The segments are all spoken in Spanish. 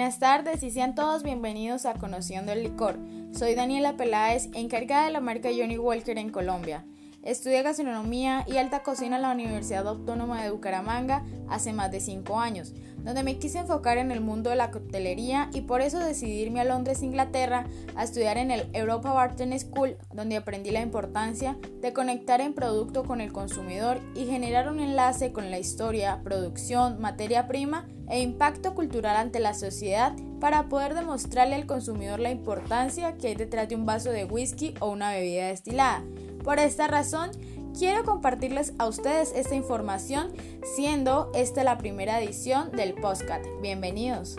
Buenas tardes y sean todos bienvenidos a Conociendo el Licor. Soy Daniela Peláez, encargada de la marca Johnny Walker en Colombia. Estudié gastronomía y alta cocina en la Universidad Autónoma de Bucaramanga hace más de 5 años, donde me quise enfocar en el mundo de la coctelería y por eso decidí irme a Londres, Inglaterra, a estudiar en el Europa Barton School, donde aprendí la importancia de conectar en producto con el consumidor y generar un enlace con la historia, producción, materia prima e impacto cultural ante la sociedad para poder demostrarle al consumidor la importancia que hay detrás de un vaso de whisky o una bebida destilada. Por esta razón, quiero compartirles a ustedes esta información, siendo esta la primera edición del podcast. Bienvenidos.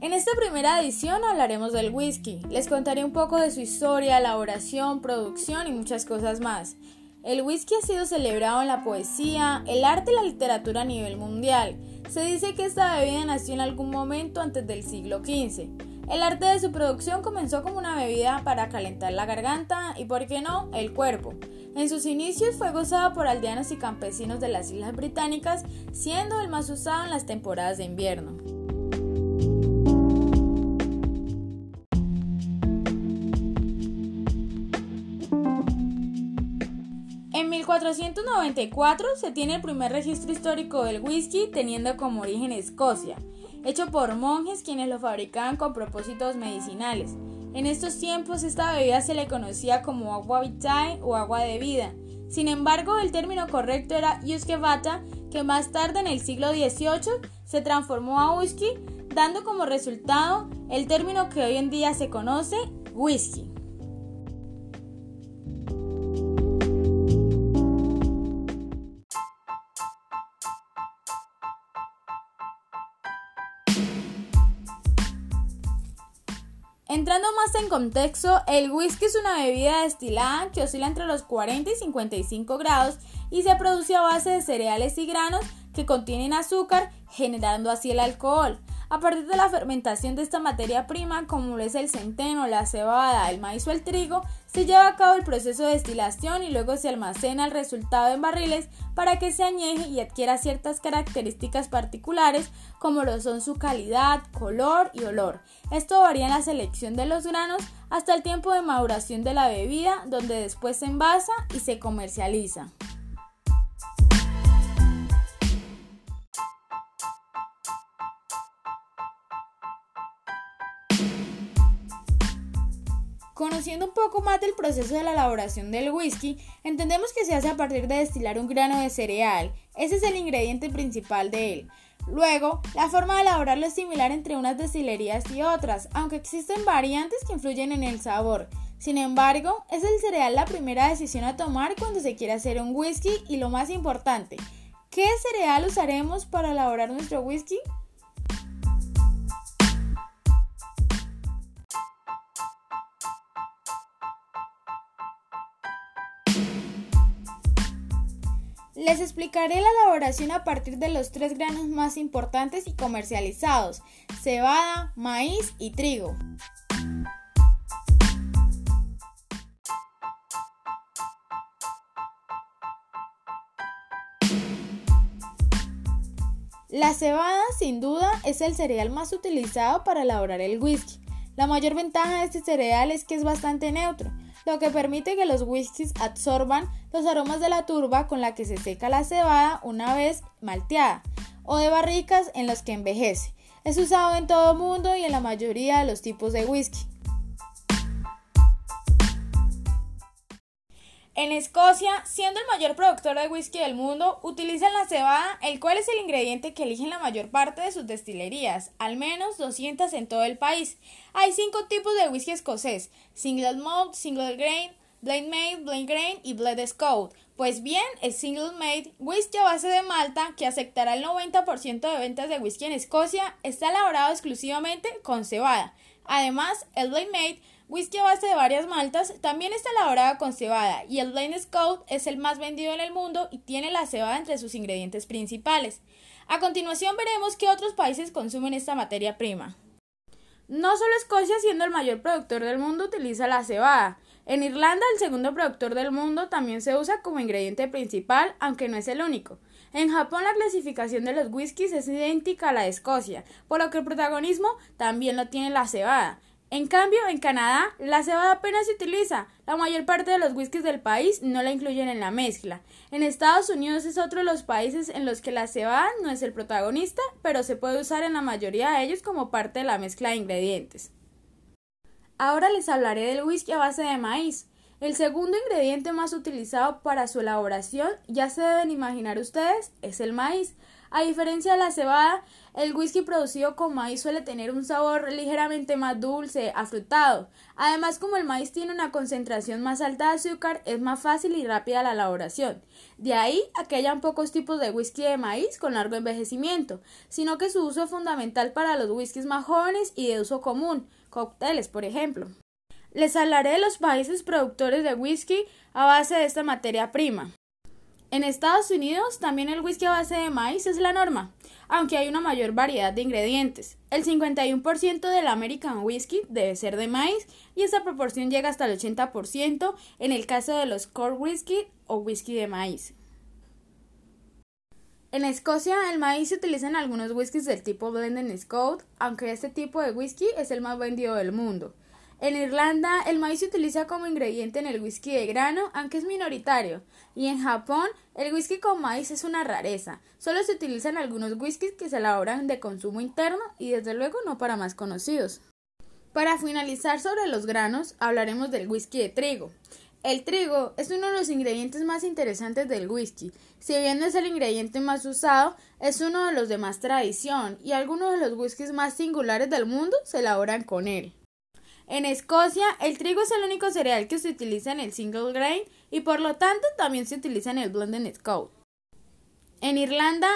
En esta primera edición hablaremos del whisky. Les contaré un poco de su historia, elaboración, producción y muchas cosas más. El whisky ha sido celebrado en la poesía, el arte y la literatura a nivel mundial se dice que esta bebida nació en algún momento antes del siglo XV. El arte de su producción comenzó como una bebida para calentar la garganta y, por qué no, el cuerpo. En sus inicios fue gozada por aldeanos y campesinos de las Islas Británicas, siendo el más usado en las temporadas de invierno. 1494 se tiene el primer registro histórico del whisky teniendo como origen Escocia, hecho por monjes quienes lo fabricaban con propósitos medicinales. En estos tiempos esta bebida se le conocía como agua vitae o agua de vida. Sin embargo, el término correcto era Yuskevata, que más tarde en el siglo XVIII se transformó a whisky, dando como resultado el término que hoy en día se conoce whisky. Entrando más en contexto, el whisky es una bebida destilada que oscila entre los 40 y 55 grados y se produce a base de cereales y granos que contienen azúcar, generando así el alcohol. A partir de la fermentación de esta materia prima, como lo es el centeno, la cebada, el maíz o el trigo, se lleva a cabo el proceso de destilación y luego se almacena el resultado en barriles para que se añeje y adquiera ciertas características particulares como lo son su calidad, color y olor. Esto varía en la selección de los granos hasta el tiempo de maduración de la bebida, donde después se envasa y se comercializa. Conociendo un poco más del proceso de la elaboración del whisky, entendemos que se hace a partir de destilar un grano de cereal. Ese es el ingrediente principal de él. Luego, la forma de elaborarlo es similar entre unas destilerías y otras, aunque existen variantes que influyen en el sabor. Sin embargo, es el cereal la primera decisión a tomar cuando se quiere hacer un whisky y lo más importante, ¿qué cereal usaremos para elaborar nuestro whisky? Les explicaré la elaboración a partir de los tres granos más importantes y comercializados, cebada, maíz y trigo. La cebada, sin duda, es el cereal más utilizado para elaborar el whisky. La mayor ventaja de este cereal es que es bastante neutro, lo que permite que los whiskies absorban los aromas de la turba con la que se seca la cebada una vez malteada, o de barricas en las que envejece. Es usado en todo el mundo y en la mayoría de los tipos de whisky. En Escocia, siendo el mayor productor de whisky del mundo, utilizan la cebada, el cual es el ingrediente que eligen la mayor parte de sus destilerías, al menos 200 en todo el país. Hay cinco tipos de whisky escocés: single malt, single grain, blend made, blend grain y blend scout. Pues bien, el single made whisky a base de malta, que aceptará el 90% de ventas de whisky en Escocia, está elaborado exclusivamente con cebada. Además, el blend made Whisky a base de varias maltas también está elaborado con cebada y el Lane Scout es el más vendido en el mundo y tiene la cebada entre sus ingredientes principales. A continuación veremos qué otros países consumen esta materia prima. No solo Escocia, siendo el mayor productor del mundo, utiliza la cebada. En Irlanda, el segundo productor del mundo, también se usa como ingrediente principal, aunque no es el único. En Japón la clasificación de los whiskies es idéntica a la de Escocia, por lo que el protagonismo también lo tiene la cebada. En cambio, en Canadá, la cebada apenas se utiliza. La mayor parte de los whiskies del país no la incluyen en la mezcla. En Estados Unidos es otro de los países en los que la cebada no es el protagonista, pero se puede usar en la mayoría de ellos como parte de la mezcla de ingredientes. Ahora les hablaré del whisky a base de maíz. El segundo ingrediente más utilizado para su elaboración, ya se deben imaginar ustedes, es el maíz. A diferencia de la cebada, el whisky producido con maíz suele tener un sabor ligeramente más dulce, afrutado. Además, como el maíz tiene una concentración más alta de azúcar, es más fácil y rápida la elaboración. De ahí que hayan pocos tipos de whisky de maíz con largo envejecimiento, sino que su uso es fundamental para los whiskies más jóvenes y de uso común, cócteles, por ejemplo. Les hablaré de los países productores de whisky a base de esta materia prima. En Estados Unidos también el whisky a base de maíz es la norma, aunque hay una mayor variedad de ingredientes. El 51% del American Whisky debe ser de maíz y esa proporción llega hasta el 80% en el caso de los core whisky o whisky de maíz. En Escocia el maíz se utiliza en algunos whiskies del tipo Blended Scout, aunque este tipo de whisky es el más vendido del mundo. En Irlanda el maíz se utiliza como ingrediente en el whisky de grano, aunque es minoritario, y en Japón el whisky con maíz es una rareza. Solo se utilizan algunos whiskies que se elaboran de consumo interno y desde luego no para más conocidos. Para finalizar sobre los granos, hablaremos del whisky de trigo. El trigo es uno de los ingredientes más interesantes del whisky. Si bien no es el ingrediente más usado, es uno de los de más tradición y algunos de los whiskies más singulares del mundo se elaboran con él. En Escocia, el trigo es el único cereal que se utiliza en el single grain y por lo tanto también se utiliza en el blended scout. En Irlanda,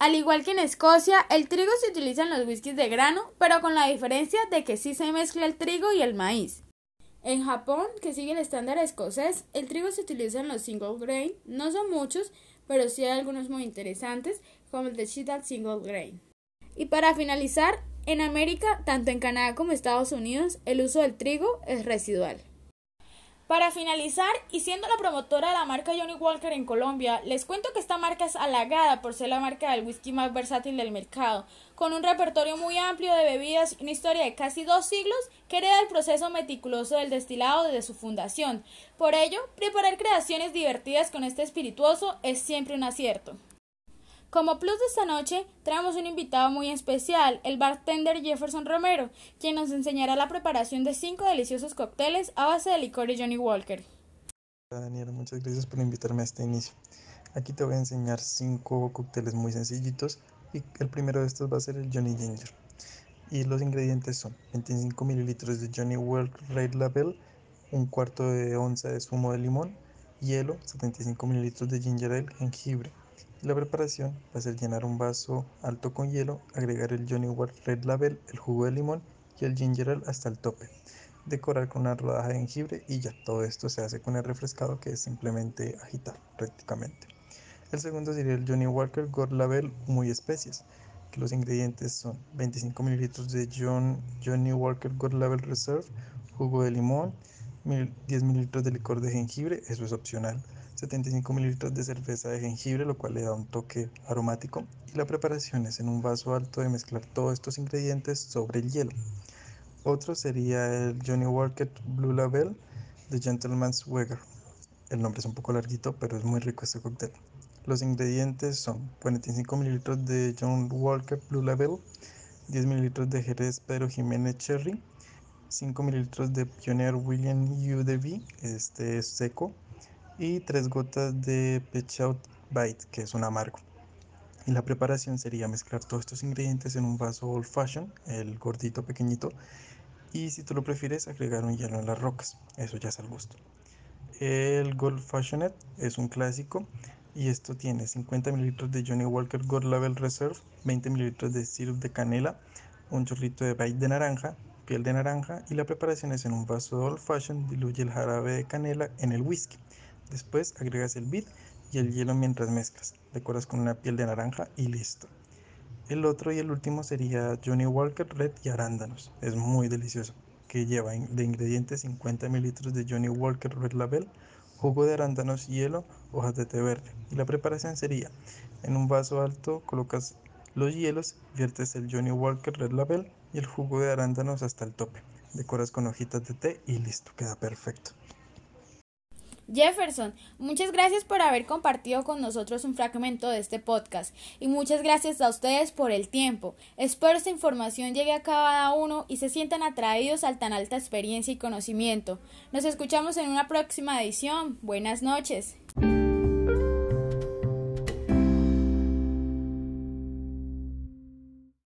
al igual que en Escocia, el trigo se utiliza en los whiskies de grano, pero con la diferencia de que sí se mezcla el trigo y el maíz. En Japón, que sigue el estándar escocés, el trigo se utiliza en los single grain. No son muchos, pero sí hay algunos muy interesantes, como el de Cheetah Single Grain. Y para finalizar, en América, tanto en Canadá como Estados Unidos, el uso del trigo es residual. Para finalizar, y siendo la promotora de la marca Johnny Walker en Colombia, les cuento que esta marca es halagada por ser la marca del whisky más versátil del mercado, con un repertorio muy amplio de bebidas y una historia de casi dos siglos que hereda el proceso meticuloso del destilado desde su fundación. Por ello, preparar creaciones divertidas con este espirituoso es siempre un acierto. Como plus de esta noche, traemos un invitado muy especial, el bartender Jefferson Romero, quien nos enseñará la preparación de cinco deliciosos cócteles a base de licor y Johnny Walker. Hola Daniela, muchas gracias por invitarme a este inicio. Aquí te voy a enseñar cinco cócteles muy sencillitos y el primero de estos va a ser el Johnny Ginger. Y los ingredientes son 25 mililitros de Johnny Walker Red Label, un cuarto de onza de zumo de limón, hielo, 75 mililitros de ginger ale, jengibre, la preparación va a ser llenar un vaso alto con hielo, agregar el Johnny Walker Red Label, el jugo de limón y el ginger ale hasta el tope. Decorar con una rodaja de jengibre y ya todo esto se hace con el refrescado que es simplemente agitar prácticamente. El segundo sería el Johnny Walker Gold Label muy especies, que los ingredientes son 25 mililitros de John, Johnny Walker Gold Label Reserve, jugo de limón, 10 mililitros de licor de jengibre, eso es opcional 75 mililitros de cerveza de jengibre, lo cual le da un toque aromático. Y la preparación es en un vaso alto de mezclar todos estos ingredientes sobre el hielo. Otro sería el Johnny Walker Blue Label de Gentleman's Weger. El nombre es un poco larguito, pero es muy rico este cóctel. Los ingredientes son 45 mililitros de John Walker Blue Label, 10 mililitros de Jerez Pedro Jiménez Cherry, 5 mililitros de Pioneer William UDV, este es seco, y tres gotas de Out Bite, que es un amargo. Y la preparación sería mezclar todos estos ingredientes en un vaso old fashion, el gordito pequeñito, y si tú lo prefieres agregar un hielo en las rocas, eso ya es al gusto. El Gold Fashioned es un clásico y esto tiene 50 mililitros de Johnny Walker Gold Level Reserve, 20 mililitros de syrup de canela, un chorrito de bite de naranja, piel de naranja y la preparación es en un vaso old fashion, diluye el jarabe de canela en el whisky. Después agregas el bit y el hielo mientras mezclas. Decoras con una piel de naranja y listo. El otro y el último sería Johnny Walker Red y arándanos. Es muy delicioso. que lleva de ingredientes 50 mililitros de Johnny Walker Red Label, jugo de arándanos, hielo, hojas de té verde. Y la preparación sería, en un vaso alto colocas los hielos, viertes el Johnny Walker Red Label y el jugo de arándanos hasta el tope. Decoras con hojitas de té y listo, queda perfecto. Jefferson, muchas gracias por haber compartido con nosotros un fragmento de este podcast y muchas gracias a ustedes por el tiempo. Espero esta información llegue a cada uno y se sientan atraídos al tan alta experiencia y conocimiento. Nos escuchamos en una próxima edición. Buenas noches.